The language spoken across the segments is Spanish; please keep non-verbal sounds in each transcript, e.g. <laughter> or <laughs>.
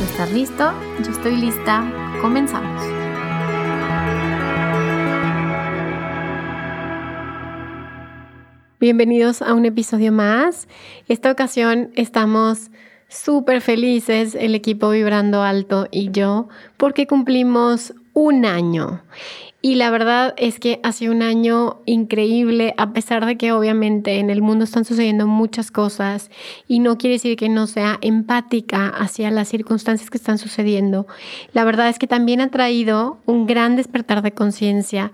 Estás listo, yo estoy lista, comenzamos. Bienvenidos a un episodio más. Esta ocasión estamos súper felices, el equipo Vibrando Alto y yo, porque cumplimos un año. Y la verdad es que ha sido un año increíble, a pesar de que obviamente en el mundo están sucediendo muchas cosas y no quiere decir que no sea empática hacia las circunstancias que están sucediendo. La verdad es que también ha traído un gran despertar de conciencia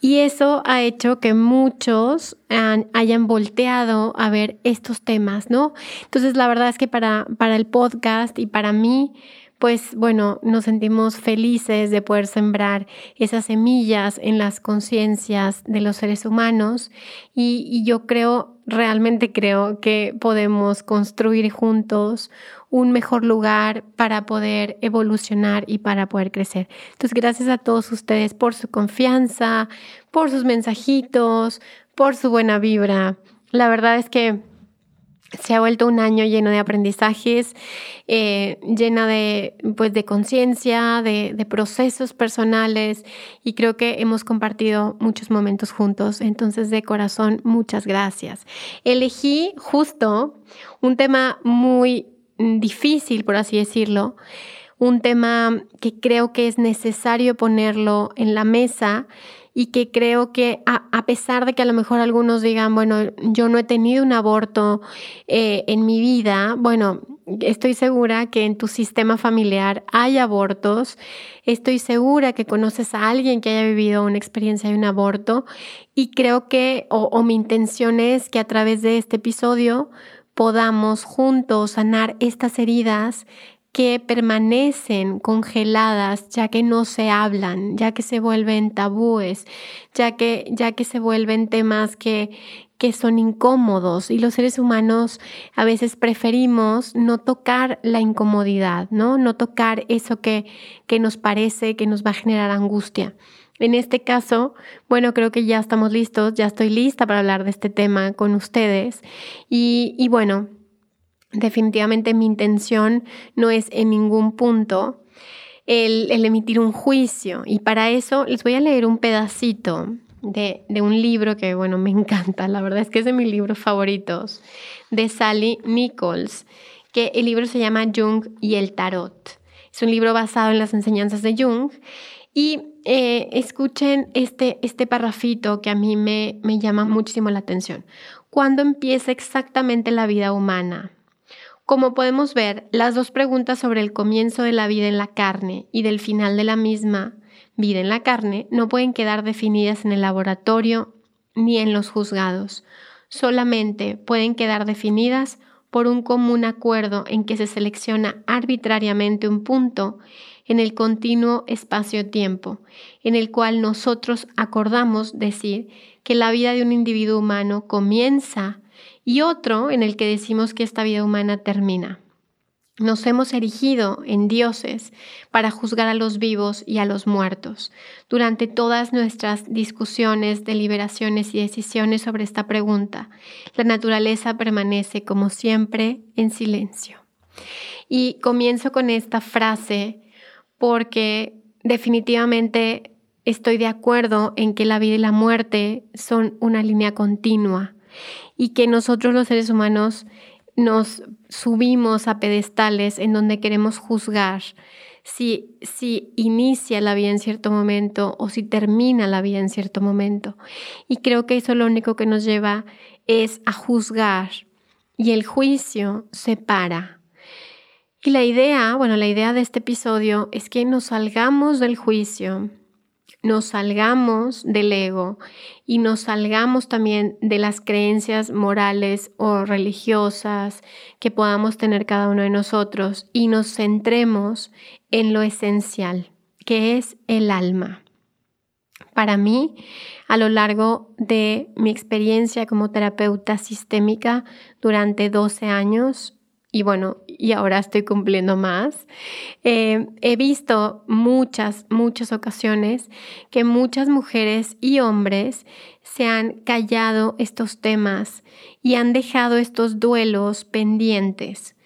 y eso ha hecho que muchos hayan volteado a ver estos temas, ¿no? Entonces la verdad es que para, para el podcast y para mí, pues bueno, nos sentimos felices de poder sembrar esas semillas en las conciencias de los seres humanos y, yo creo, realmente creo que podemos construir juntos un mejor lugar para poder evolucionar y para poder crecer. Entonces, gracias a todos ustedes por su confianza, por sus mensajitos, por su buena vibra. La verdad es que se ha vuelto un año lleno de aprendizajes, eh, llena de, pues, de conciencia, de, de, procesos personales y creo que hemos compartido muchos momentos juntos. Entonces, de corazón, muchas gracias. Elegí justo un tema muy difícil, por así decirlo, un tema que creo que es necesario ponerlo en la mesa y que creo que a, pesar de que a lo mejor algunos digan, bueno, yo no he tenido un aborto eh, en mi vida, bueno, estoy segura que en tu sistema familiar hay abortos, estoy segura que conoces a alguien que haya vivido una experiencia de un aborto. Y creo que, o mi intención es que a través de este episodio podamos juntos sanar estas heridas que permanecen congeladas ya que no se hablan, ya que se vuelven tabúes, ya que, ya que se vuelven temas que, que son incómodos y los seres humanos a veces preferimos no tocar la incomodidad, ¿no? No tocar eso que, que nos parece que nos va a generar angustia. En este caso, bueno, creo que ya estamos listos, ya estoy lista para hablar de este tema con ustedes y, y bueno, Definitivamente mi intención no es en ningún punto el, emitir un juicio y para eso les voy a leer un pedacito de, un libro que, bueno, me <laughs> encanta, la verdad es que es de mis libros favoritos, de Sally Nichols, que el libro se llama Jung y el Tarot. Es un libro basado en las enseñanzas de Jung y eh, escuchen este, este parrafito que a mí me, me llama muchísimo la atención. ¿Cuándo empieza exactamente la vida humana? Como podemos ver, las dos preguntas sobre el comienzo de la vida en la carne y del final de la misma vida en la carne no pueden quedar definidas en el laboratorio ni en los juzgados. Solamente pueden quedar definidas por un común acuerdo en que se selecciona arbitrariamente un punto en el continuo espacio-tiempo, en el cual nosotros acordamos decir que la vida de un individuo humano comienza y otro en el que decimos que esta vida humana termina. Nos hemos erigido en dioses para juzgar a los vivos y a los muertos. Durante todas nuestras discusiones, deliberaciones y decisiones sobre esta pregunta, la naturaleza permanece como siempre en silencio. Y comienzo con esta frase porque definitivamente estoy de acuerdo en que la vida y la muerte son una línea continua y que nosotros los seres humanos nos subimos a pedestales en donde queremos juzgar si, si inicia la vida en cierto momento o si termina la vida en cierto momento. Y creo que eso lo único que nos lleva es a juzgar y el juicio separa. Y la idea, bueno, la idea de este episodio es que nos salgamos del juicio, nos salgamos del ego y nos salgamos también de las creencias morales o religiosas que podamos tener cada uno de nosotros y nos centremos en lo esencial, que es el alma. Para mí, a lo largo de mi experiencia como terapeuta sistémica durante 12 años, y bueno, y ahora estoy cumpliendo más, eh, he visto muchas, muchas ocasiones que muchas mujeres y hombres se han callado estos temas y han dejado estos duelos pendientes.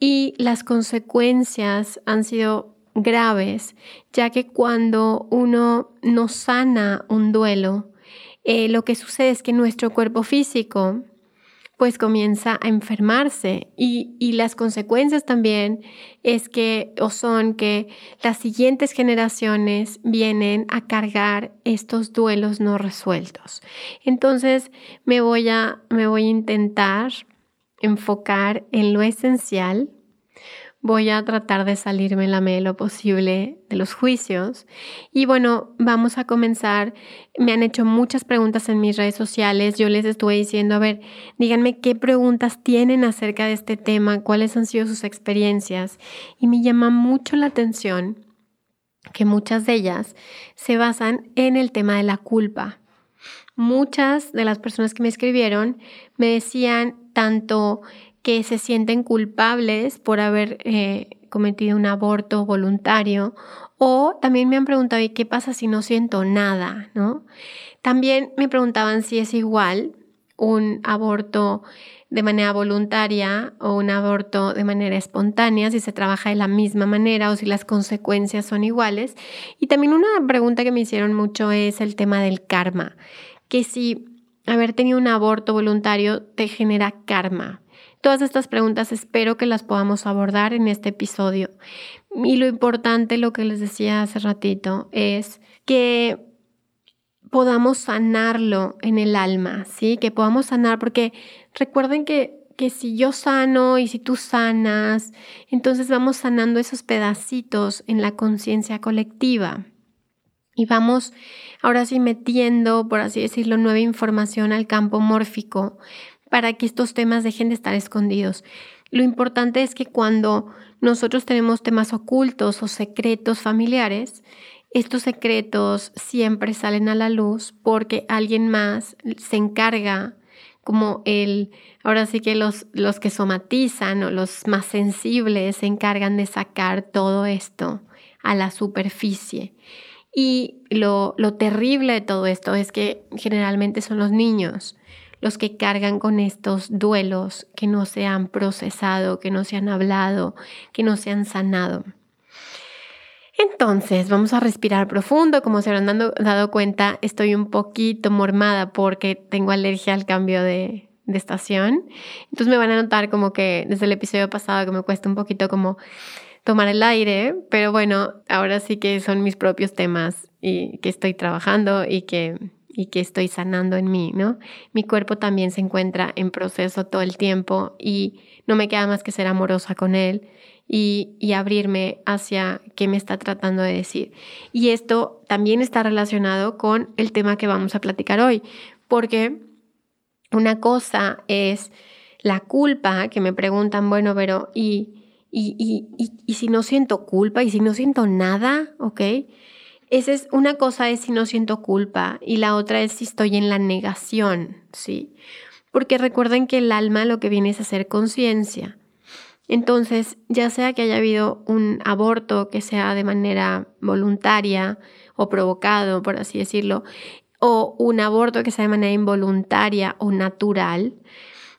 Y las consecuencias han sido graves, ya que cuando uno no sana un duelo, eh, lo que sucede es que nuestro cuerpo físico pues comienza a enfermarse y, y, las consecuencias también es que o son que las siguientes generaciones vienen a cargar estos duelos no resueltos. Entonces me voy a, me voy a intentar enfocar en lo esencial voy a tratar de salirme la lo posible de los juicios. Y bueno, vamos a comenzar. Me han hecho muchas preguntas en mis redes sociales. Yo les estuve diciendo, a ver, díganme qué preguntas tienen acerca de este tema, cuáles han sido sus experiencias. Y me llama mucho la atención que muchas de ellas se basan en el tema de la culpa. Muchas de las personas que me escribieron me decían tanto que se sienten culpables por haber eh, cometido un aborto voluntario o también me han preguntado, ¿y qué pasa si no siento nada? ¿no? También me preguntaban si es igual un aborto de manera voluntaria o un aborto de manera espontánea, si se trabaja de la misma manera o si las consecuencias son iguales. Y también una pregunta que me hicieron mucho es el tema del karma, que si haber tenido un aborto voluntario te genera karma, Todas estas preguntas espero que las podamos abordar en este episodio. Y lo importante, lo que les decía hace ratito, es que podamos sanarlo en el alma, ¿sí? Que podamos sanar, porque recuerden que, que si yo sano y si tú sanas, entonces vamos sanando esos pedacitos en la conciencia colectiva. Y vamos ahora sí metiendo, por así decirlo, nueva información al campo mórfico para que estos temas dejen de estar escondidos. Lo importante es que cuando nosotros tenemos temas ocultos o secretos familiares, estos secretos siempre salen a la luz porque alguien más se encarga, como el, ahora sí que los, los que somatizan o los más sensibles se encargan de sacar todo esto a la superficie. Y lo, lo terrible de todo esto es que generalmente son los niños los que cargan con estos duelos que no se han procesado, que no se han hablado, que no se han sanado. Entonces, vamos a respirar profundo. Como se habrán dado, cuenta, estoy un poquito mormada porque tengo alergia al cambio de, de estación. Entonces me van a notar como que desde el episodio pasado que me cuesta un poquito como tomar el aire, pero bueno, ahora sí que son mis propios temas y que estoy trabajando y que y que estoy sanando en mí, ¿no? Mi cuerpo también se encuentra en proceso todo el tiempo y no me queda más que ser amorosa con él y, y abrirme hacia qué me está tratando de decir. Y esto también está relacionado con el tema que vamos a platicar hoy, porque una cosa es la culpa, que me preguntan, bueno, pero ¿y, y, y, y si no siento culpa y si no siento nada? ¿Ok? Esa es una cosa es si no siento culpa y la otra es si estoy en la negación, ¿sí? Porque recuerden que el alma lo que viene es hacer conciencia. Entonces, ya sea que haya habido un aborto que sea de manera voluntaria o provocado, por así decirlo, o un aborto que sea de manera involuntaria o natural,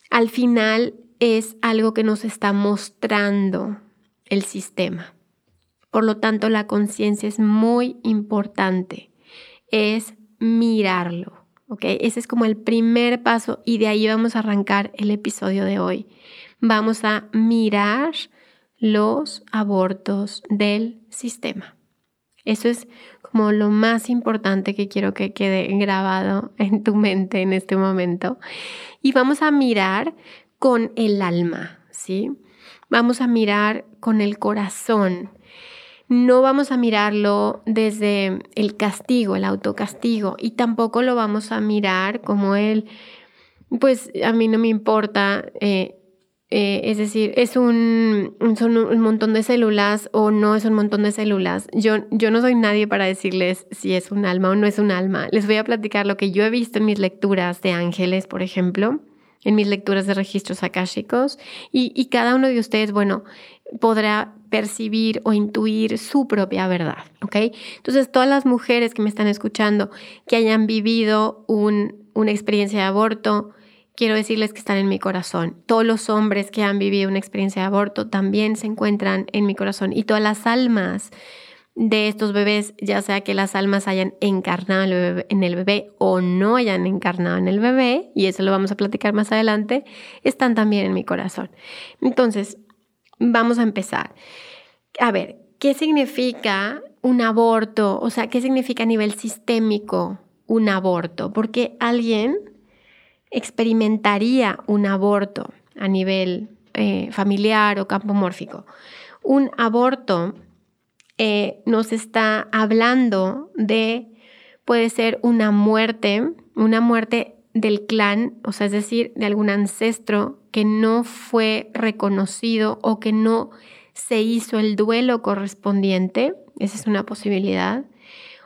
al final es algo que nos está mostrando el sistema. Por lo tanto, la conciencia es muy importante. Es mirarlo. ¿ok? Ese es como el primer paso y de ahí vamos a arrancar el episodio de hoy. Vamos a mirar los abortos del sistema. Eso es como lo más importante que quiero que quede grabado <laughs> en tu mente en este momento. Y vamos a mirar con el alma, ¿sí? Vamos a mirar con el corazón. No vamos a mirarlo desde el castigo, el autocastigo, y tampoco lo vamos a mirar como el, pues a mí no me importa, eh, eh, es decir, es un, son un montón de células o no es un montón de células. Yo, yo no soy nadie para decirles si es un alma o no es un alma. Les voy a platicar lo que yo he visto en mis lecturas de ángeles, por ejemplo, en mis lecturas de registros akáshicos, y, y cada uno de ustedes, bueno, podrá percibir o intuir su propia verdad, ¿ok? Entonces, todas las mujeres que me están escuchando que hayan vivido un, una experiencia de aborto, quiero decirles que están en mi corazón. Todos los hombres que han vivido una experiencia de aborto también se encuentran en mi corazón. Y todas las almas de estos bebés, ya sea que las almas hayan encarnado en el bebé, o no hayan encarnado en el bebé, y eso lo vamos a platicar más adelante, están también en mi corazón. Entonces, vamos a empezar. A ver, ¿qué significa un aborto? O sea, ¿qué significa a nivel sistémico un aborto? Porque alguien experimentaría un aborto a nivel eh, familiar o campomórfico. Un aborto eh, nos está hablando de, puede ser una muerte, una muerte del clan, o sea, es decir, de algún ancestro que no fue reconocido o que no se hizo el duelo correspondiente. Esa es una posibilidad.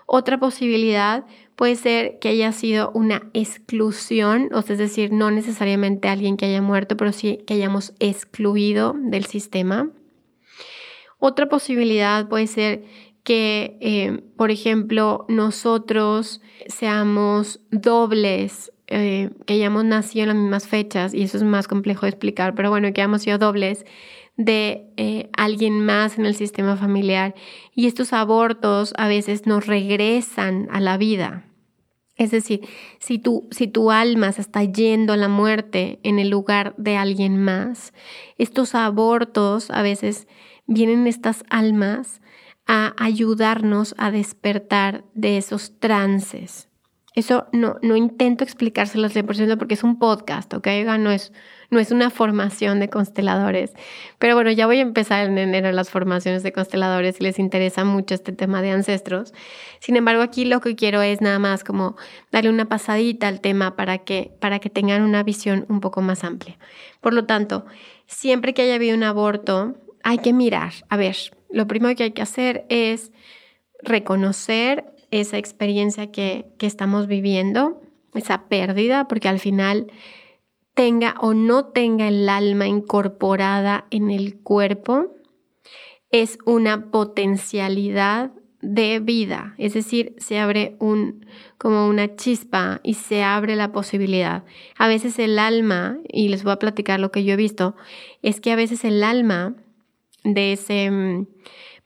Otra posibilidad Puede ser que haya sido una exclusión, o sea, es decir, no necesariamente alguien que haya muerto, pero sí que hayamos excluido del sistema. Otra posibilidad puede ser que, eh, por ejemplo, nosotros seamos dobles, eh, que hayamos nacido en las mismas fechas, y eso es más complejo de explicar, pero bueno, que hayamos sido dobles de eh, alguien más en el sistema familiar y estos abortos a veces nos regresan a la vida. Es decir, si tu, si tu alma se está yendo a la muerte en el lugar de alguien más, estos abortos a veces vienen estas almas a ayudarnos a despertar de esos trances. Eso no, no intento explicárselo al 100% porque es un podcast, ¿ok? No es, no es una formación de consteladores. Pero bueno, ya voy a empezar en enero las formaciones de consteladores si les interesa mucho este tema de ancestros. Sin embargo, aquí lo que quiero es nada más como darle una pasadita al tema para que, para que tengan una visión un poco más amplia. Por lo tanto, siempre que haya habido un aborto, hay que mirar. A ver, lo primero que hay que hacer es reconocer esa experiencia que, que estamos viviendo, esa pérdida, porque al final tenga o no tenga el alma incorporada en el cuerpo, es una potencialidad de vida, es decir, se abre un como una chispa y se abre la posibilidad. A veces el alma, y les voy a platicar lo que yo he visto, es que a veces el alma de ese mm,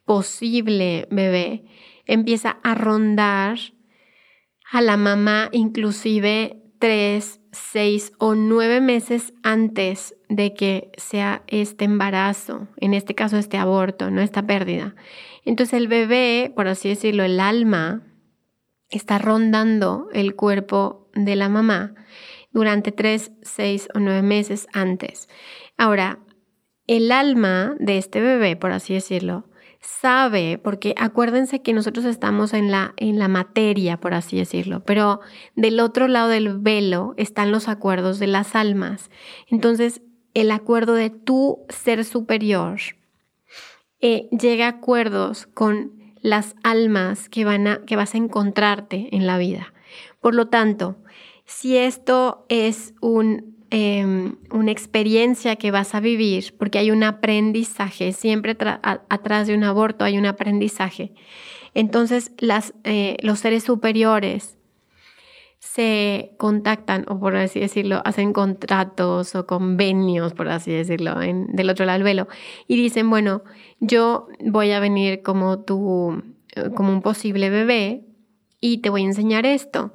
posible bebé empieza a rondar a la mamá inclusive tres, seis o nueve meses antes de que sea este embarazo, en este caso este aborto, no esta pérdida. Entonces el bebé, por así decirlo, el alma, está rondando el cuerpo de la mamá durante tres, seis o nueve meses antes. Ahora, el alma de este bebé, por así decirlo, sabe, porque acuérdense que nosotros estamos en la, en la materia, por así decirlo, pero del otro lado del velo están los acuerdos de las almas. Entonces, el acuerdo de tu ser superior eh, llega a acuerdos con las almas que, van a, que vas a encontrarte en la vida. Por lo tanto, si esto es un Em, una experiencia que vas a vivir, porque hay un aprendizaje, siempre atrás de un aborto hay un aprendizaje. Entonces eh, los seres superiores se contactan, o por así decirlo, hacen contratos o convenios, por así decirlo, del otro lado del velo, y dicen, bueno, yo voy a venir como tu, como un posible bebé y te voy a enseñar esto.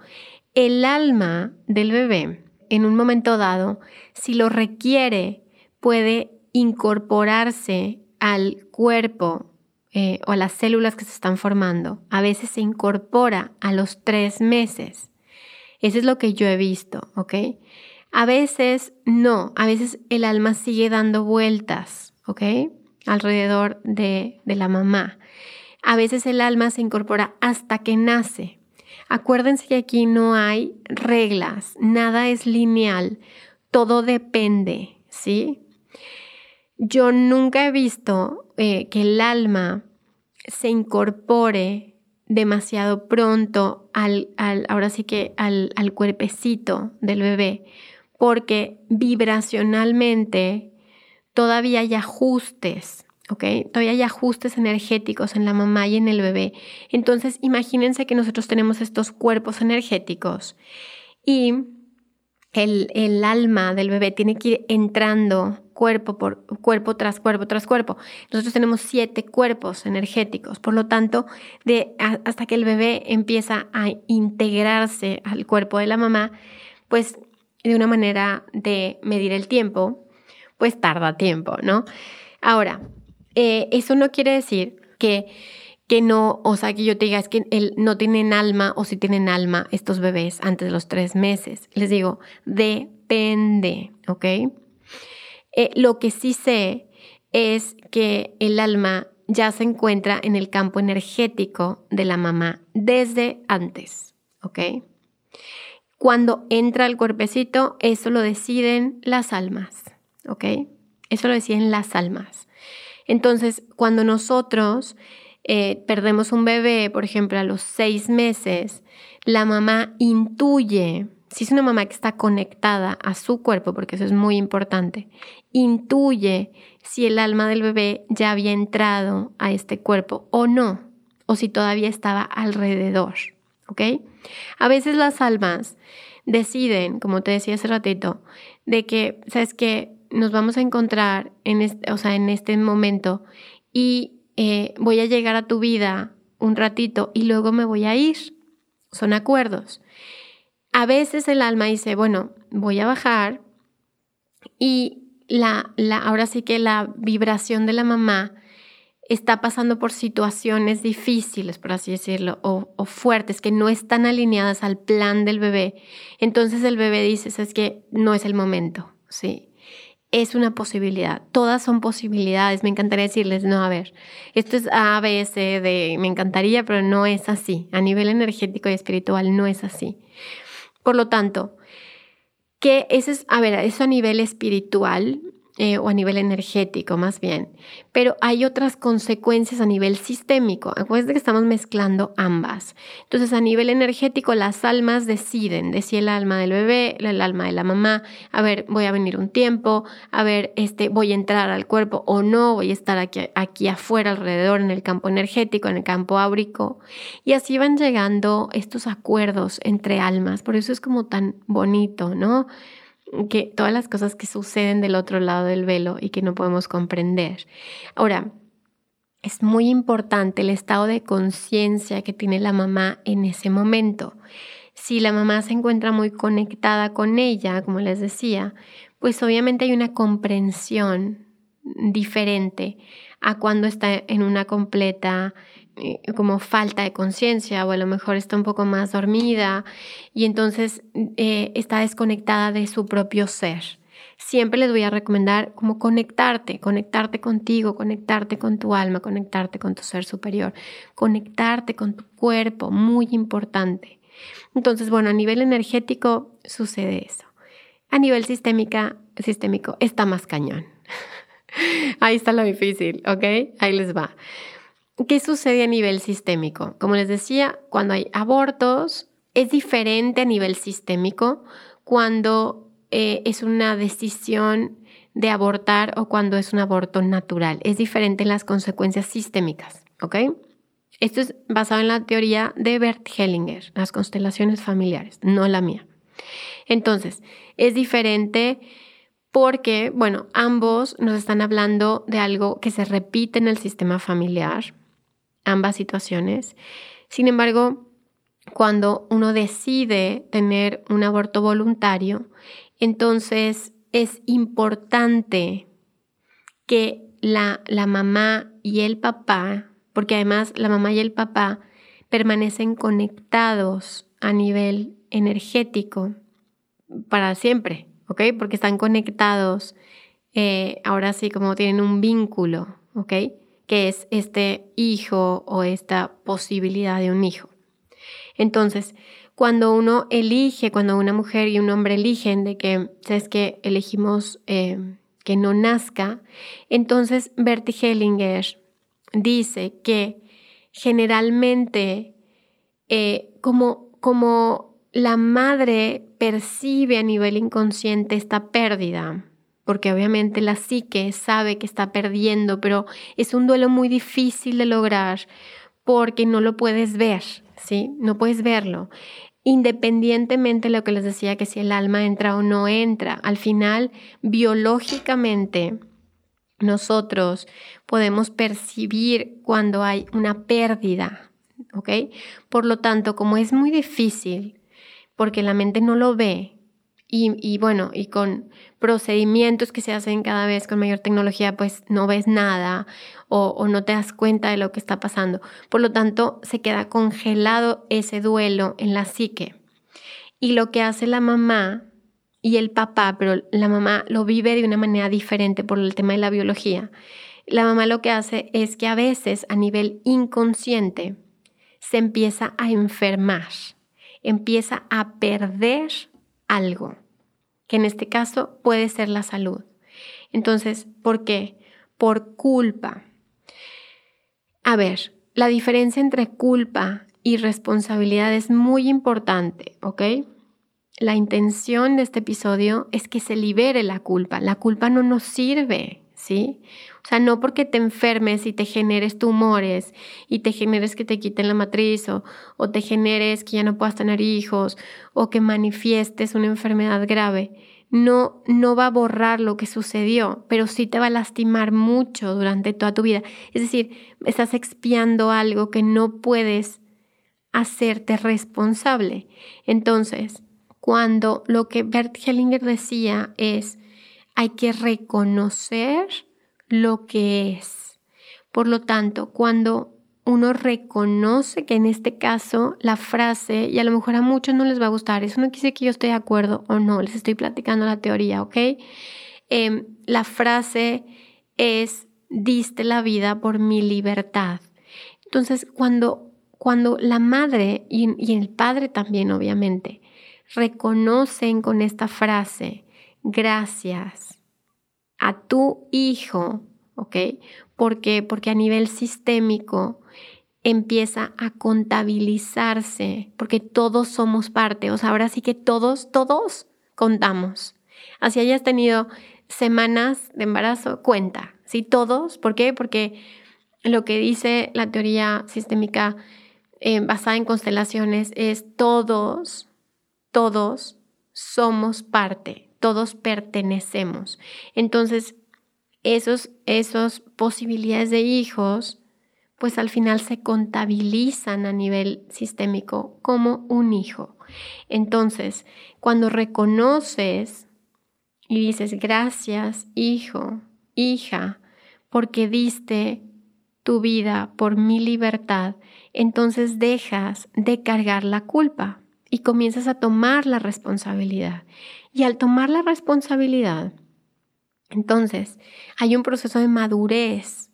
El alma del bebé en un momento dado, si lo requiere, puede incorporarse al cuerpo eh, o a las células que se están formando, a veces se incorpora a los tres meses. Eso es lo que yo he visto, ¿ok? A veces no, a veces el alma sigue dando vueltas, ¿ok? Alrededor de, de la mamá. A veces el alma se incorpora hasta que nace. Acuérdense que aquí no hay reglas, nada es lineal, todo depende, ¿sí? Yo nunca he visto eh, que el alma se incorpore demasiado pronto al, ahora sí que al, al cuerpecito del bebé, porque vibracionalmente todavía hay ajustes, ¿ok? Todavía hay ajustes energéticos en la mamá y en el bebé. Entonces, imagínense que nosotros tenemos estos cuerpos energéticos y el, el alma del bebé tiene que ir entrando cuerpo por cuerpo tras cuerpo tras cuerpo. Nosotros tenemos siete cuerpos energéticos, por lo tanto, de, hasta que el bebé empieza a integrarse al cuerpo de la mamá, pues de una manera de medir el tiempo, pues tarda tiempo, ¿no? Ahora, eh, eso no quiere decir que, que no, o sea, que yo te diga, es que no tienen alma o si tienen alma estos bebés antes de los tres meses. Les digo, depende, ¿ok? Eh, lo que sí sé es que el alma ya se encuentra en el campo energético de la mamá desde antes, ¿ok? Cuando entra el cuerpecito, eso lo deciden las almas, ¿ok? Eso lo deciden las almas. Entonces, cuando nosotros eh, perdemos un bebé, por ejemplo, a los seis meses, la mamá intuye si es una mamá que está conectada a su cuerpo, porque eso es muy importante, intuye si el alma del bebé ya había entrado a este cuerpo o no, o si todavía estaba alrededor, ¿ok? A veces las almas deciden, como te decía hace ratito, de que, ¿sabes que Nos vamos a encontrar en este, o sea, en este momento y eh, voy a llegar a tu vida un ratito y luego me voy a ir. Son acuerdos. A veces el alma dice, bueno, voy a bajar y la, la, ahora sí que la vibración de la mamá está pasando por situaciones difíciles, por así decirlo, o, o, fuertes, que no están alineadas al plan del bebé. Entonces el bebé dice, es que no es el momento, ¿sí? Es una posibilidad, todas son posibilidades. Me encantaría decirles, no, a ver, esto es A, B, C, D, me encantaría, pero no es así. A nivel energético y espiritual no es así. Por lo tanto, que ese es, a ver, eso a nivel espiritual, eh, o a nivel energético más bien, pero hay otras consecuencias a nivel sistémico. Acuérdense que estamos mezclando ambas. Entonces, a nivel energético, las almas deciden de si el alma del bebé, el alma de la mamá, a ver, voy a venir un tiempo, a ver, este, voy a entrar al cuerpo o no, voy a estar aquí, aquí afuera, alrededor, en el campo energético, en el campo áurico. Y así van llegando estos acuerdos entre almas. Por eso es como tan bonito, ¿no? Que todas las cosas que suceden del otro lado del velo y que no podemos comprender. Ahora, es muy importante el estado de conciencia que tiene la mamá en ese momento. Si la mamá se encuentra muy conectada con ella, como les decía, pues obviamente hay una comprensión diferente a cuando está en una completa como falta de conciencia o a lo mejor está un poco más dormida y entonces eh, está desconectada de su propio ser. Siempre les voy a recomendar como conectarte, conectarte contigo, conectarte con tu alma, conectarte con tu ser superior, conectarte con tu cuerpo, muy importante. Entonces, bueno, a nivel energético sucede eso. A nivel sistémica, sistémico está más cañón. <laughs> Ahí está lo difícil, ¿ok? Ahí les va. ¿Qué sucede a nivel sistémico? Como les decía, cuando hay abortos, es diferente a nivel sistémico cuando eh, es una decisión de abortar o cuando es un aborto natural. Es diferente en las consecuencias sistémicas, ¿ok? Esto es basado en la teoría de Bert Hellinger, las constelaciones familiares, no la mía. Entonces, es diferente porque, bueno, ambos nos están hablando de algo que se repite en el sistema familiar, ambas situaciones. Sin embargo, cuando uno decide tener un aborto voluntario, entonces es importante que la, la mamá y el papá, porque además la mamá y el papá permanecen conectados a nivel energético para siempre, ¿ok? Porque están conectados, eh, ahora sí, como tienen un vínculo, ¿ok? Que es este hijo o esta posibilidad de un hijo. Entonces, cuando uno elige, cuando una mujer y un hombre eligen de que, ¿sabes que Elegimos eh, que no nazca, entonces Bertie Hellinger dice que generalmente eh, como, como la madre percibe a nivel inconsciente esta pérdida, porque obviamente la psique sabe que está perdiendo, pero es un duelo muy difícil de lograr porque no lo puedes ver, ¿sí? No puedes verlo. Independientemente de lo que les decía, que si el alma entra o no entra, al final, biológicamente, nosotros podemos percibir cuando hay una pérdida, ¿ok? Por lo tanto, como es muy difícil, porque la mente no lo ve, y, bueno, y con procedimientos que se hacen cada vez con mayor tecnología, pues no ves nada o, no te das cuenta de lo que está pasando. Por lo tanto, se queda congelado ese duelo en la psique. Y lo que hace la mamá y el papá, pero la mamá lo vive de una manera diferente por el tema de la biología. La mamá lo que hace es que a veces a nivel inconsciente se empieza a enfermar, empieza a perder algo, que en este caso puede ser la salud. Entonces, ¿por qué? Por culpa. A ver, la diferencia entre culpa y responsabilidad es muy importante, ¿ok? La intención de este episodio es que se libere la culpa. La culpa no nos sirve, ¿sí? Sea, no porque te enfermes y te generes tumores y te generes que te quiten la matriz o, o te generes que ya no puedas tener hijos o que manifiestes una enfermedad grave, no, no va a borrar lo que sucedió, pero sí te va a lastimar mucho durante toda tu vida. Es decir, estás expiando algo que no puedes hacerte responsable. Entonces, cuando lo que Bert Hellinger decía es, hay que reconocer lo que es. Por lo tanto, cuando uno reconoce que en este caso la frase, y a lo mejor a muchos no les va a gustar, eso no quiere que yo esté de acuerdo o no, les estoy platicando la teoría, ¿ok? Em, la frase es, diste la vida por mi libertad. Entonces, cuando, cuando la madre y, y el padre también, obviamente, reconocen con esta frase, gracias, a tu hijo, ¿ok? Porque, porque a nivel sistémico empieza a contabilizarse, porque todos somos parte, o sea, ahora sí que todos, todos contamos. Así hayas tenido semanas de embarazo, cuenta, ¿sí? Todos, ¿por qué? Porque lo que dice la teoría sistémica eh, basada en constelaciones es todos, todos somos parte, todos pertenecemos. Entonces, esos, esos posibilidades de hijos, pues al final se contabilizan a nivel sistémico como un hijo. Entonces, cuando reconoces y dices, gracias, hijo, hija, porque diste tu vida por mi libertad, entonces dejas de cargar la culpa y comienzas a tomar la responsabilidad. Y al tomar la responsabilidad, entonces hay un proceso de madurez,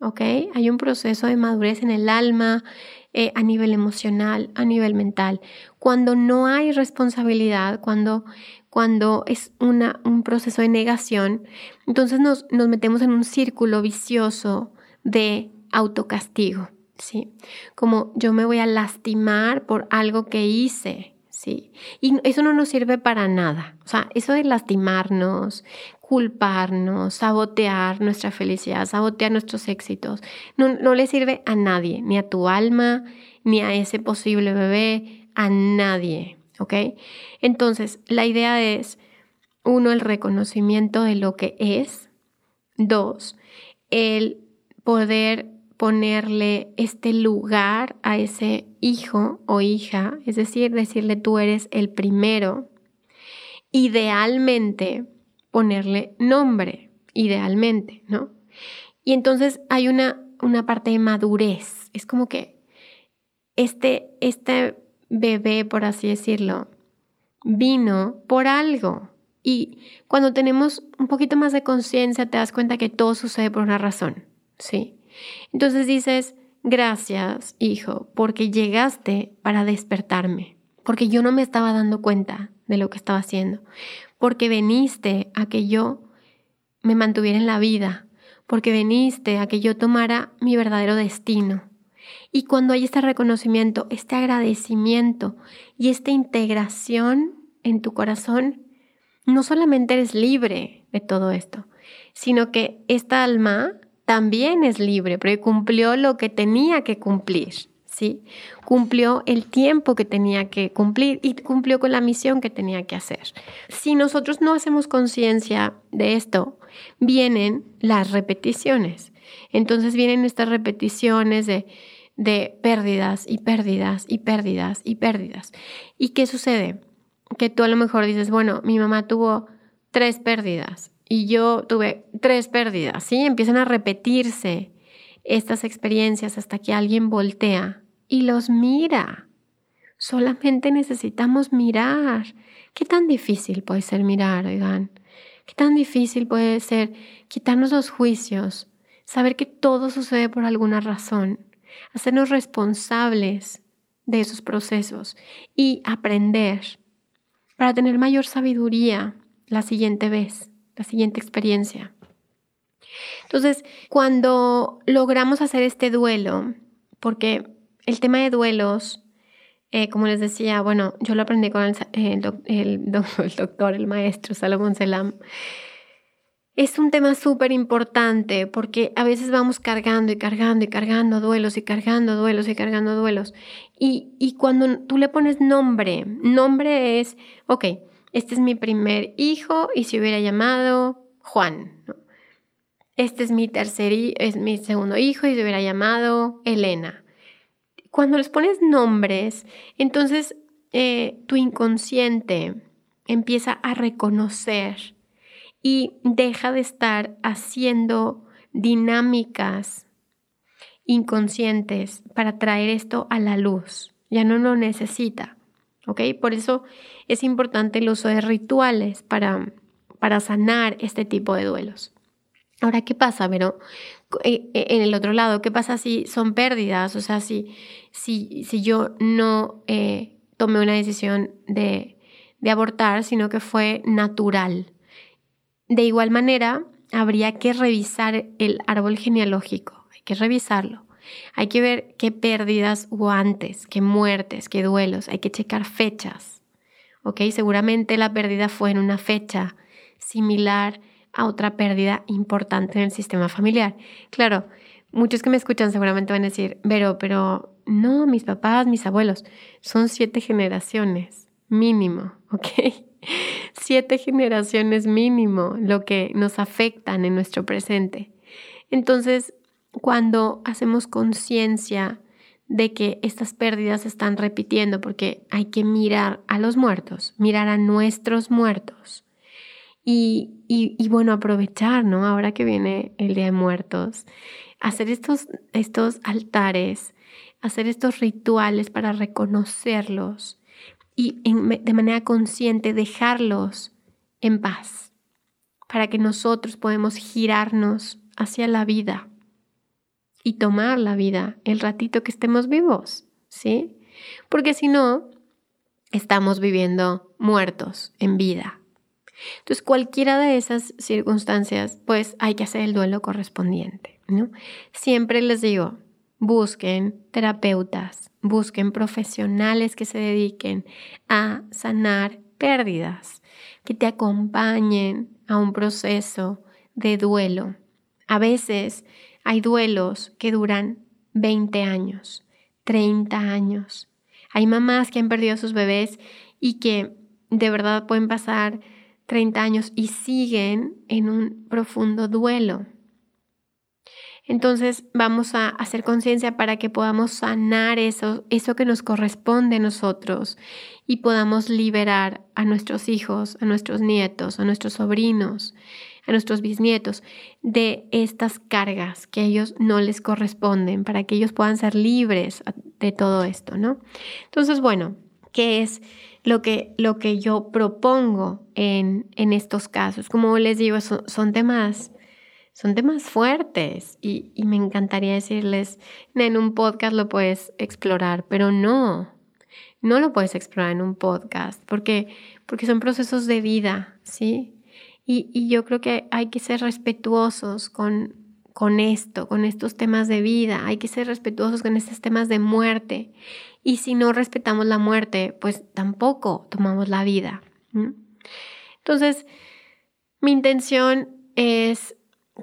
¿ok? Hay un proceso de madurez en el alma, eh, a nivel emocional, a nivel mental. Cuando no hay responsabilidad, cuando, cuando es una, un proceso de negación, entonces nos, nos metemos en un círculo vicioso de autocastigo. ¿Sí? Como yo me voy a lastimar por algo que hice, ¿sí? Y eso no nos sirve para nada. O sea, eso de lastimarnos, culparnos, sabotear nuestra felicidad, sabotear nuestros éxitos, no, no le sirve a nadie, ni a tu alma, ni a ese posible bebé, a nadie, ¿ok? Entonces, la idea es, uno, el reconocimiento de lo que es, dos, el poder ponerle este lugar a ese hijo o hija, es decir, decirle tú eres el primero, idealmente ponerle nombre, idealmente, ¿no? Y entonces hay una, una parte de madurez. Es como que este, este bebé, por así decirlo, vino por algo. Y cuando tenemos un poquito más de conciencia, te das cuenta que todo sucede por una razón, ¿sí? Entonces dices, gracias, hijo, porque llegaste para despertarme, porque yo no me estaba dando cuenta de lo que estaba haciendo, porque veniste a que yo me mantuviera en la vida, porque veniste a que yo tomara mi verdadero destino. Y cuando hay este reconocimiento, este agradecimiento y esta integración en tu corazón, no solamente eres libre de todo esto, sino que esta alma también es libre, porque cumplió lo que tenía que cumplir, ¿sí? Cumplió el tiempo que tenía que cumplir y cumplió con la misión que tenía que hacer. Si nosotros no hacemos conciencia de esto, vienen las repeticiones. Entonces vienen estas repeticiones de, de pérdidas y pérdidas y pérdidas y pérdidas. ¿Y qué sucede? que tú a lo mejor dices, bueno, mi mamá tuvo tres pérdidas y yo tuve tres pérdidas, ¿sí? Empiezan a repetirse estas experiencias hasta que alguien voltea y los mira. Solamente necesitamos mirar. ¿Qué tan difícil puede ser mirar, oigan? ¿Qué tan difícil puede ser quitarnos los juicios, saber que todo sucede por alguna razón, hacernos responsables de esos procesos y aprender para tener mayor sabiduría la siguiente vez, la siguiente experiencia. Entonces, cuando logramos hacer este duelo, porque el tema de duelos, eh, como les decía, bueno, yo lo aprendí con el, <laughs> doctor, el maestro Salomón Selam, es un tema súper importante porque a veces vamos cargando y cargando y cargando duelos y cargando duelos y cargando duelos. Y, y cuando tú le pones nombre, nombre es, ok, este es mi primer hijo y se hubiera llamado Juan. Este es mi tercer es mi segundo hijo y se hubiera llamado Elena. Cuando les pones nombres, entonces eh, tu inconsciente empieza a reconocer y deja de estar haciendo dinámicas inconscientes para traer esto a la luz. Ya no lo necesita. ¿Ok? Por eso es importante el uso de rituales para, para sanar este tipo de duelos. Ahora, ¿qué pasa, pero eh, eh, En el otro lado, ¿qué pasa si son pérdidas? O sea, si, si, si yo no eh, tomé una decisión de, de abortar, sino que fue natural. De igual manera, habría que revisar el árbol genealógico, hay que revisarlo. Hay que ver qué pérdidas hubo antes, qué muertes, qué duelos, hay que checar fechas. ¿Ok? Seguramente la pérdida fue en una fecha similar a otra pérdida importante en el sistema familiar. Claro, muchos que me escuchan seguramente van a decir, pero, pero no, mis papás, mis abuelos, son siete generaciones, mínimo, <laughs> ¿ok? siete generaciones mínimo lo que nos afectan en nuestro presente. Entonces, cuando hacemos conciencia de que estas pérdidas se están repitiendo, porque hay que mirar a los muertos, mirar a nuestros muertos. Y, y, bueno, aprovechar, ¿no? Ahora que viene el Día de Muertos, hacer estos, estos altares, hacer estos rituales para reconocerlos y de manera consciente dejarlos en paz, para que nosotros podamos girarnos hacia la vida y tomar la vida el ratito que estemos vivos, ¿sí? Porque si no, estamos viviendo muertos en vida. Entonces, cualquiera de esas circunstancias, pues hay que hacer el duelo correspondiente, ¿no? Siempre les digo, busquen terapeutas, busquen profesionales que se dediquen a sanar pérdidas, que te acompañen a un proceso de duelo. A veces hay duelos que duran 20 años, 30 años. Hay mamás que han perdido a sus bebés y que de verdad pueden pasar 30 años y siguen en un profundo duelo. Entonces vamos a hacer conciencia para que podamos sanar eso, eso que nos corresponde a nosotros y podamos liberar a nuestros hijos, a nuestros nietos, a nuestros sobrinos, a nuestros bisnietos de estas cargas que a ellos no les corresponden, para que ellos puedan ser libres de todo esto, ¿no? Entonces, bueno, ¿qué es lo que, lo que yo propongo en, en estos casos? Como les digo, son temas son temas fuertes y, me encantaría decirles, en un podcast lo puedes explorar, pero no, no lo puedes explorar en un podcast porque, porque son procesos de vida, ¿sí? Y, yo creo que hay que ser respetuosos con, con esto, con estos temas de vida, hay que ser respetuosos con estos temas de muerte. Y si no respetamos la muerte, pues tampoco tomamos la vida. Entonces, mi intención es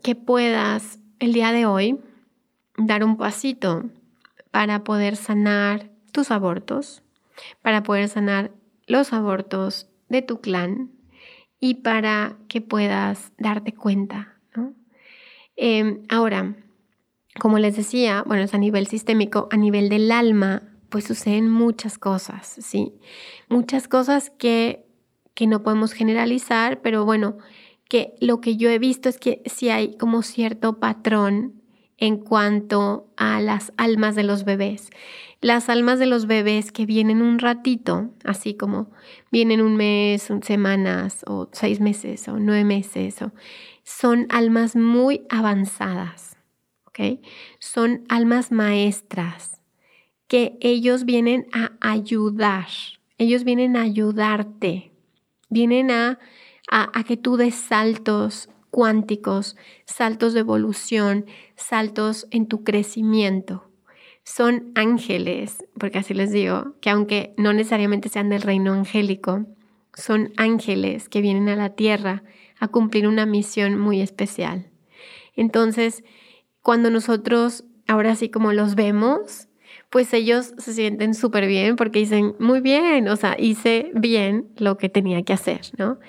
que puedas el día de hoy dar un pasito para poder sanar tus abortos, para poder sanar los abortos de tu clan y para que puedas darte cuenta. Em, ahora, como les decía, bueno, es a nivel sistémico, a nivel del alma, pues suceden muchas cosas, ¿sí? Muchas cosas que, que no podemos generalizar, pero bueno, que lo que yo he visto es que sí hay como cierto patrón en cuanto a las almas de los bebés. Las almas de los bebés que vienen un ratito, así como vienen un mes, semanas o seis meses o nueve meses, son almas muy avanzadas, ¿ok? Son almas maestras que ellos vienen a ayudar, ellos vienen a ayudarte, vienen a a, que tú des saltos cuánticos, saltos de evolución, saltos en tu crecimiento. Son ángeles, porque así les digo, que aunque no necesariamente sean del reino angélico, son ángeles que vienen a la tierra a cumplir una misión muy especial. Entonces, cuando nosotros ahora sí como los vemos, pues ellos se sienten súper bien porque dicen, muy bien, o sea, hice bien lo que tenía que hacer, ¿no?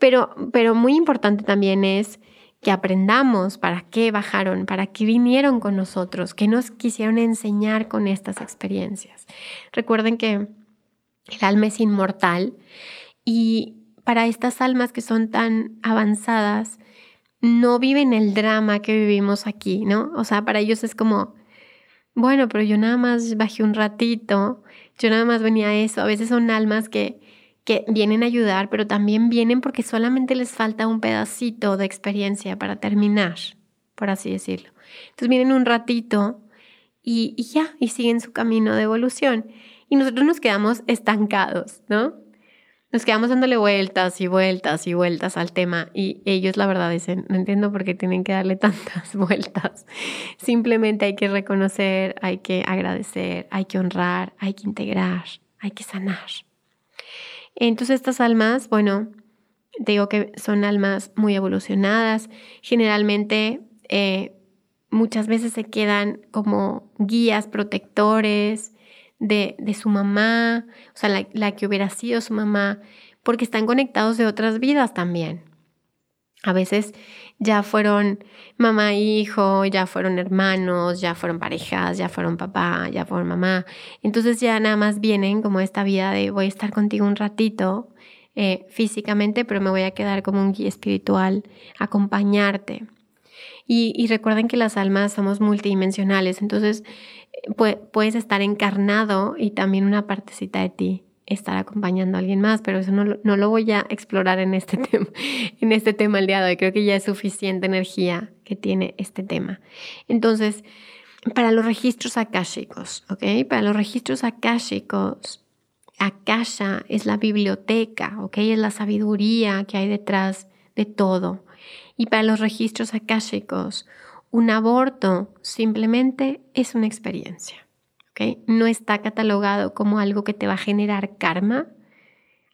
Pero, pero muy importante también es que aprendamos para qué bajaron, para qué vinieron con nosotros, qué nos quisieron enseñar con estas experiencias. Recuerden que el alma es inmortal y para estas almas que son tan avanzadas, no viven el drama que vivimos aquí, ¿no? O sea, para ellos es como, bueno, pero yo nada más bajé un ratito, yo nada más venía a eso. A veces son almas que, que vienen a ayudar, pero también vienen porque solamente les falta un pedacito de experiencia para terminar, por así decirlo. Entonces vienen un ratito y, y ya, y siguen su camino de evolución. Y nosotros nos quedamos estancados, ¿no? Nos quedamos dándole vueltas y vueltas y vueltas al tema y ellos la verdad dicen, no entiendo por qué tienen que darle <laughs> tantas vueltas. Simplemente hay que reconocer, hay que agradecer, hay que honrar, hay que integrar, hay que sanar. Entonces estas almas, bueno, digo que son almas muy evolucionadas, generalmente eh, muchas veces se quedan como guías protectores, de, su mamá, o sea, la, que hubiera sido su mamá, porque están conectados de otras vidas también. A veces ya fueron mamá e hijo, ya fueron hermanos, ya fueron parejas, ya fueron papá, ya fueron mamá. Entonces ya nada más vienen como esta vida de voy a estar contigo un ratito eh, físicamente, pero me voy a quedar como un guía espiritual, acompañarte. Y, recuerden que las almas somos multidimensionales, entonces puedes estar encarnado y también una partecita de ti estar acompañando a alguien más, pero eso no, no lo voy a explorar en este, <laughs> tema, en este tema el día de hoy. Creo que ya es suficiente energía que tiene este tema. Entonces, para los registros akáshicos, ¿ok? Para los registros akáshicos, Akasha es la biblioteca, ¿ok? Es la sabiduría que hay detrás de todo. Y para los registros akáshicos, un aborto simplemente es una experiencia. ¿okay? No está catalogado como algo que te va a generar karma,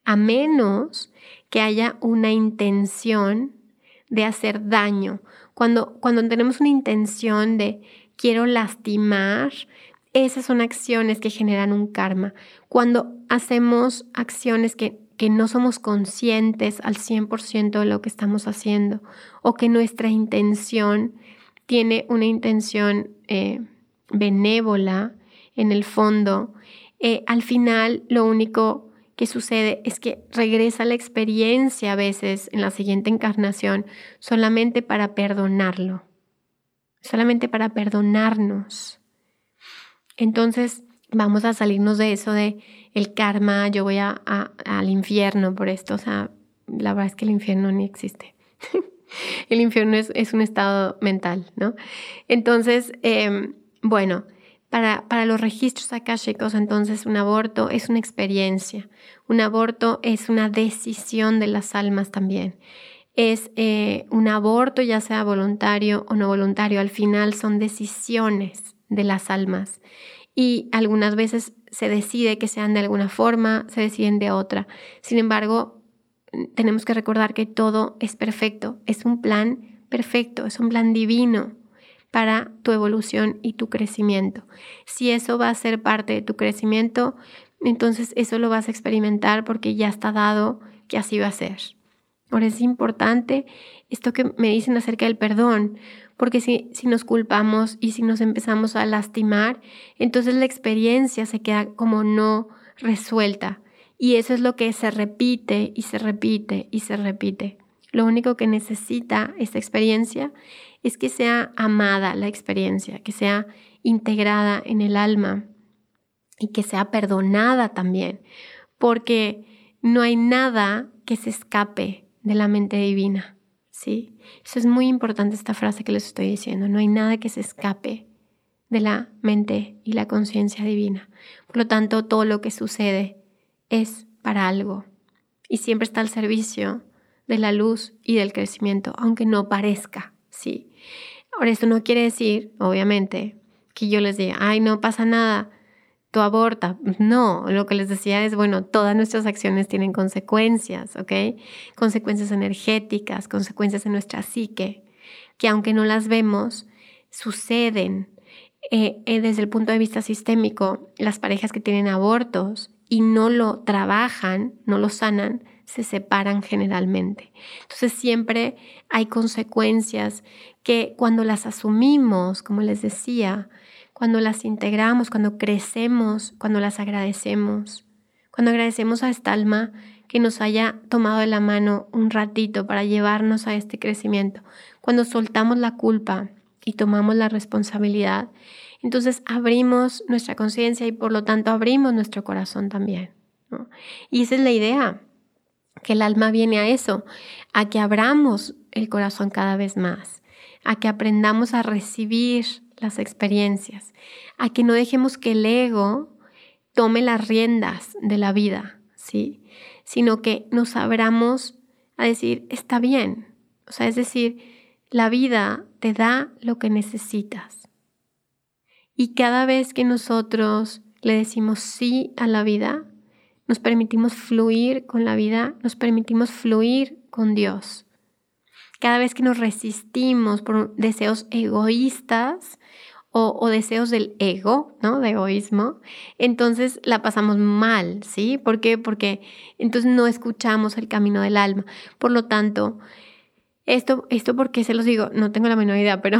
a menos que haya una intención de hacer daño. Cuando, cuando tenemos una intención de quiero lastimar, esas son acciones que generan un karma. Cuando hacemos acciones que, que no somos conscientes al 100% de lo que estamos haciendo o que nuestra intención tiene una intención eh, benévola en el fondo, eh, al final lo único que sucede es que regresa la experiencia a veces en la siguiente encarnación solamente para perdonarlo, solamente para perdonarnos. Entonces vamos a salirnos de eso de el karma, yo voy a, al infierno por esto, o sea, la verdad es que el infierno ni existe. <laughs> el infierno es, un estado mental, ¿no? Entonces, em, bueno, para, para, los registros akashicos, entonces un aborto es una experiencia, un aborto es una decisión de las almas también. Es eh, un aborto, ya sea voluntario o no voluntario, al final son decisiones de las almas y algunas veces se decide que sean de alguna forma, se deciden de otra. Sin embargo, tenemos que recordar que todo es perfecto, es un plan perfecto, es un plan divino para tu evolución y tu crecimiento. Si eso va a ser parte de tu crecimiento, entonces eso lo vas a experimentar porque ya está dado que así va a ser. Ahora es importante esto que me dicen acerca del perdón, porque si, si nos culpamos y si nos empezamos a lastimar, entonces la experiencia se queda como no resuelta. Y eso es lo que se repite y se repite y se repite. Lo único que necesita esta experiencia es que sea amada la experiencia, que sea integrada en el alma y que sea perdonada también, porque no hay nada que se escape de la mente divina, ¿sí? Eso es muy importante esta frase que les estoy diciendo, no hay nada que se escape de la mente y la conciencia divina. Por lo tanto, todo lo que sucede es para algo y siempre está al servicio de la luz y del crecimiento, aunque no parezca, ¿sí? Ahora, esto no quiere decir, obviamente, que yo les diga, ay, no pasa nada, aborta. No, lo que les decía es, bueno, todas nuestras acciones tienen consecuencias, ¿ok? Consecuencias energéticas, consecuencias en nuestra psique, que aunque no las vemos, suceden. Eh, eh, desde el punto de vista sistémico, las parejas que tienen abortos y no lo trabajan, no lo sanan, se separan generalmente. Entonces siempre hay consecuencias que cuando las asumimos, como les decía, cuando las integramos, cuando crecemos, cuando las agradecemos, cuando agradecemos a esta alma que nos haya tomado de la mano un ratito para llevarnos a este crecimiento, cuando soltamos la culpa y tomamos la responsabilidad, entonces abrimos nuestra conciencia y por lo tanto abrimos nuestro corazón también. Y esa es la idea, que el alma viene a eso, a que abramos el corazón cada vez más, a que aprendamos a recibir las experiencias, a que no dejemos que el ego tome las riendas de la vida, ¿sí? Sino que nos abramos a decir, está bien. O sea, es decir, la vida te da lo que necesitas. Y cada vez que nosotros le decimos sí a la vida, nos permitimos fluir con la vida, nos permitimos fluir con Dios. Cada vez que nos resistimos por deseos egoístas o, deseos del ego, ¿no? De egoísmo, entonces la pasamos mal, ¿sí? ¿Por qué? Porque entonces no escuchamos el camino del alma. Por lo tanto, esto, esto porque se los digo, no tengo la menor idea, pero,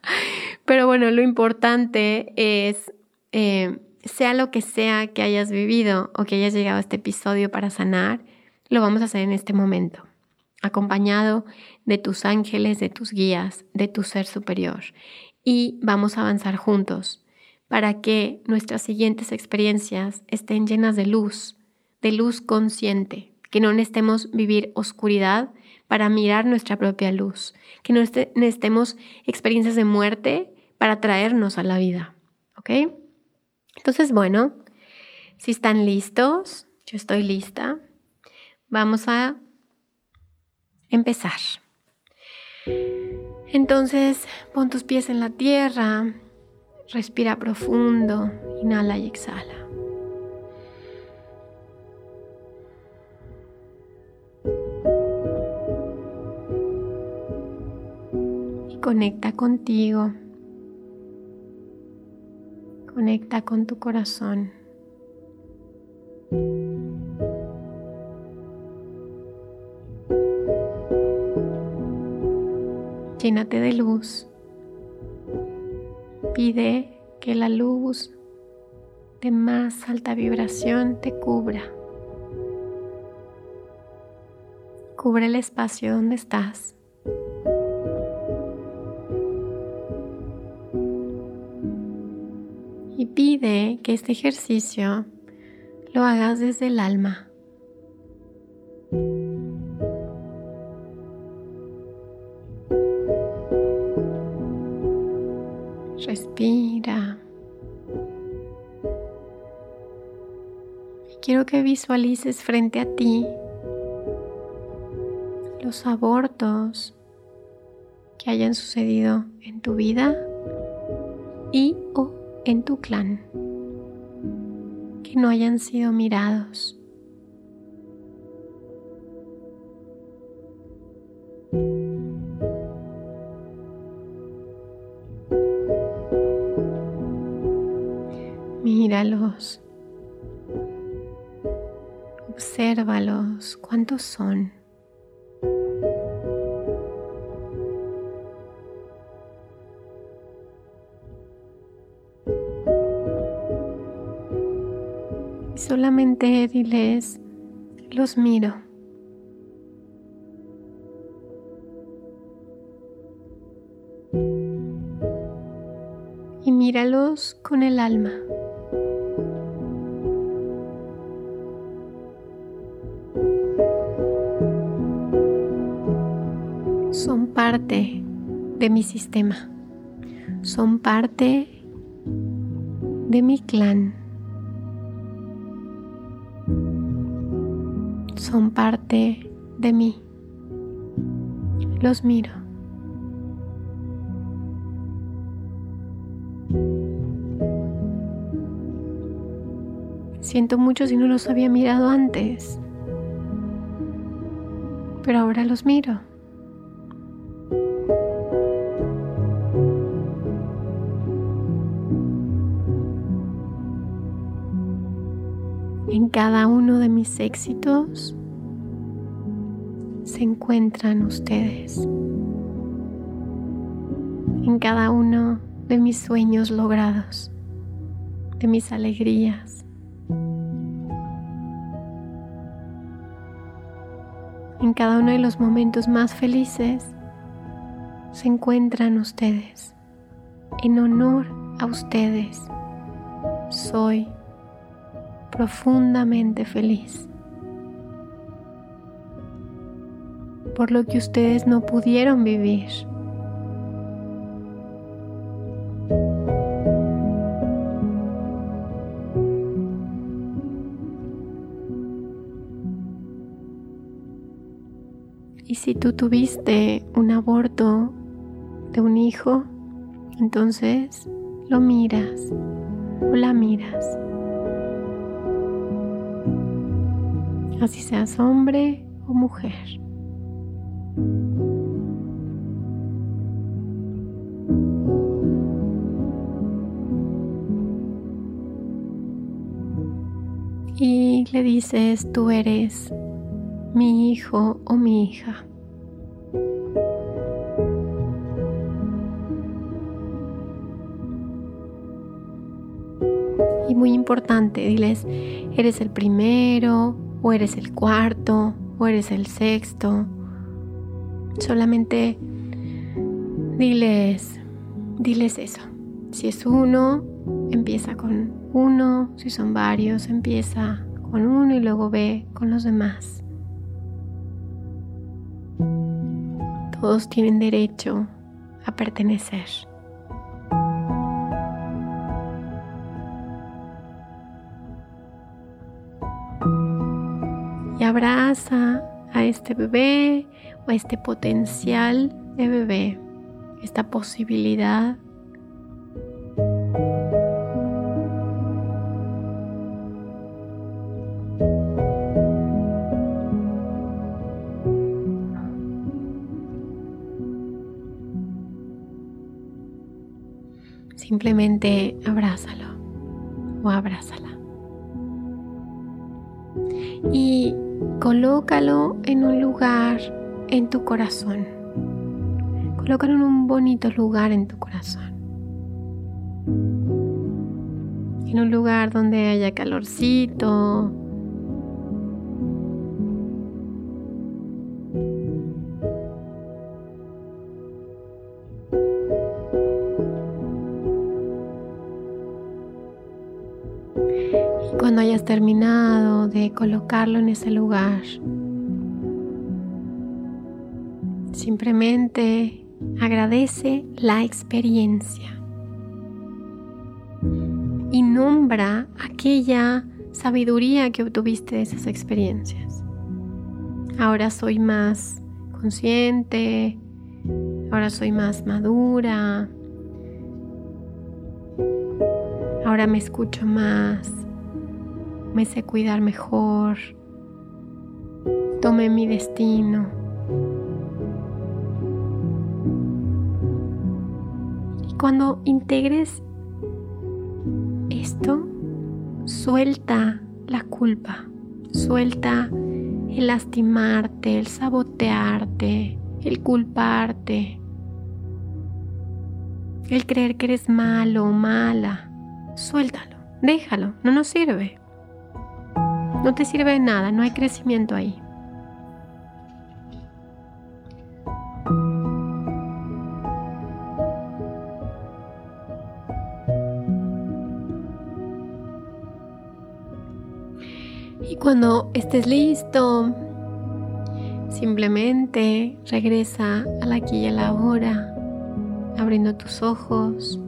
<laughs> pero bueno, lo importante es, eh, sea lo que sea que hayas vivido o que hayas llegado a este episodio para sanar, lo vamos a hacer en este momento, acompañado de tus ángeles, de tus guías, de tu ser superior y vamos a avanzar juntos para que nuestras siguientes experiencias estén llenas de luz, de luz consciente, que no necesitemos vivir oscuridad para mirar nuestra propia luz, que no necesitemos experiencias de muerte para traernos a la vida. ¿Ok? Entonces, bueno, si están listos, yo estoy lista, vamos a empezar. Entonces, pon tus pies en la tierra, respira profundo, inhala y exhala. Y conecta contigo. Conecta con tu corazón. Llénate de luz, Pide que la luz de más alta vibración te cubra. Cubre el espacio donde estás. Y pide que este ejercicio lo hagas desde el alma. Visualices frente a ti los abortos que hayan sucedido en tu vida y o en tu clan que no hayan sido mirados. Míralos. ¿Cuántos son? solamente diles, los miro. Y míralos con el alma. De mi sistema. Son parte de mi clan. son parte de mí. Los miro. Siento mucho si no los había mirado antes, pero ahora los miro. Cada uno de mis éxitos se encuentran ustedes. En cada uno de mis sueños logrados, de mis alegrías. En cada uno de los momentos más felices se encuentran ustedes. En honor a ustedes, soy profundamente feliz. por lo que ustedes no pudieron vivir. Y si tú tuviste un aborto de un hijo, entonces lo miras o la miras. Así seas hombre o mujer. Y le dices, tú eres mi hijo o mi hija. Y muy importante, diles, eres el primero o eres el cuarto o eres el sexto Solamente diles, diles eso. Si es uno, empieza con uno. Si son varios, empieza con uno y luego ve con los demás. Todos tienen derecho a pertenecer. A este bebé o a este potencial de bebé, esta posibilidad tu corazón. Colócalo en un bonito lugar en tu corazón. en un lugar donde haya calorcito. Y cuando hayas terminado de colocarlo en ese lugar, simplemente agradece la experiencia y nombra aquella sabiduría que obtuviste de esas experiencias. Ahora soy más consciente, ahora soy más madura, ahora me escucho más, me sé cuidar mejor, tomé mi destino. Cuando integres esto, suelta la culpa, suelta el lastimarte, el sabotearte, el culparte, el creer que eres malo o mala. Suéltalo, déjalo, no nos sirve. No te sirve de nada, no hay crecimiento ahí. Y cuando estés listo, simplemente regresa al aquí y a la ahora, abriendo tus ojos.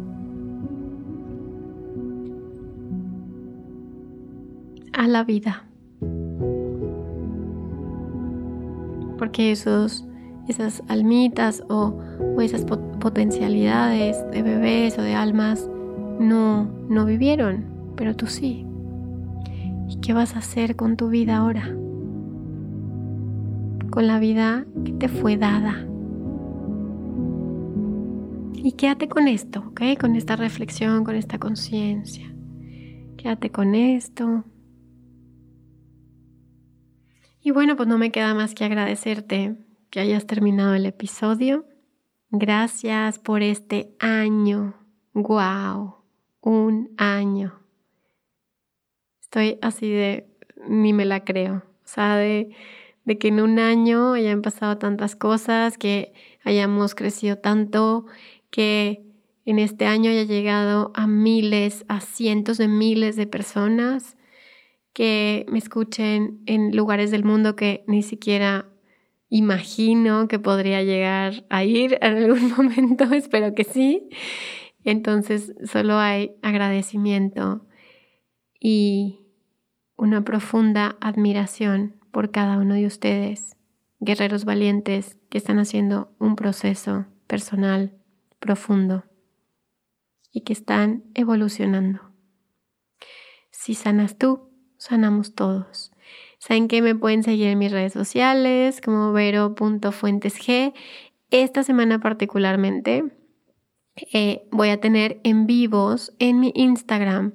a la vida. Porque esos, esas almitas o, o esas potencialidades de bebés o de almas no, no vivieron, pero tú sí. ¿Y qué vas a hacer con tu vida ahora? Con la vida que te fue dada. Y quédate con esto, ¿ok? Con esta reflexión, con esta conciencia. Quédate con esto. Y bueno, pues no me queda más que agradecerte que hayas terminado el episodio. Gracias por este año. ¡Wow! Un año. Estoy así de, ni me la creo. O sea, de, de que en un año hayan pasado tantas cosas, que hayamos crecido tanto, que en este año haya llegado a miles, a cientos de miles de personas que me escuchen en lugares del mundo que ni siquiera imagino que podría llegar a ir en algún <laughs> momento, espero que sí. Entonces solo hay agradecimiento y una profunda admiración por cada uno de ustedes, guerreros valientes que están haciendo un proceso personal profundo y que están evolucionando. Si sanas tú, sanamos todos. Saben que me pueden seguir en mis redes sociales como vero.fuentesg. Esta semana particularmente eh, voy a tener en vivos en mi Instagram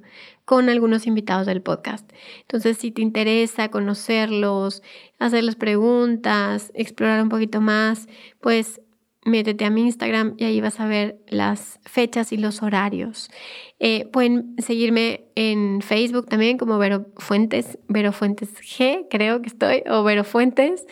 con algunos invitados del podcast. Entonces, si te interesa conocerlos, hacerles preguntas, explorar un poquito más, pues métete a mi Instagram y ahí vas a ver las fechas y los horarios. Eh, pueden seguirme en Facebook también como Vero Fuentes, Vero Fuentes G, creo que estoy, o Vero Fuentes,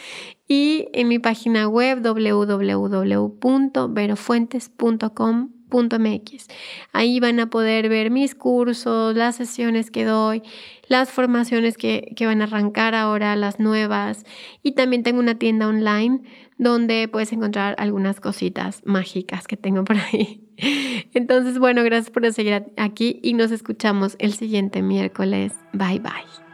y en mi página web www.verofuentes.com .mx. Ahí van a poder ver mis cursos, las sesiones que doy, las formaciones que, que, van a arrancar ahora, las nuevas. Y también tengo una tienda online donde puedes encontrar algunas cositas mágicas que tengo por ahí. <laughs> Entonces, bueno, gracias por seguir aquí y nos escuchamos el siguiente miércoles. Bye bye.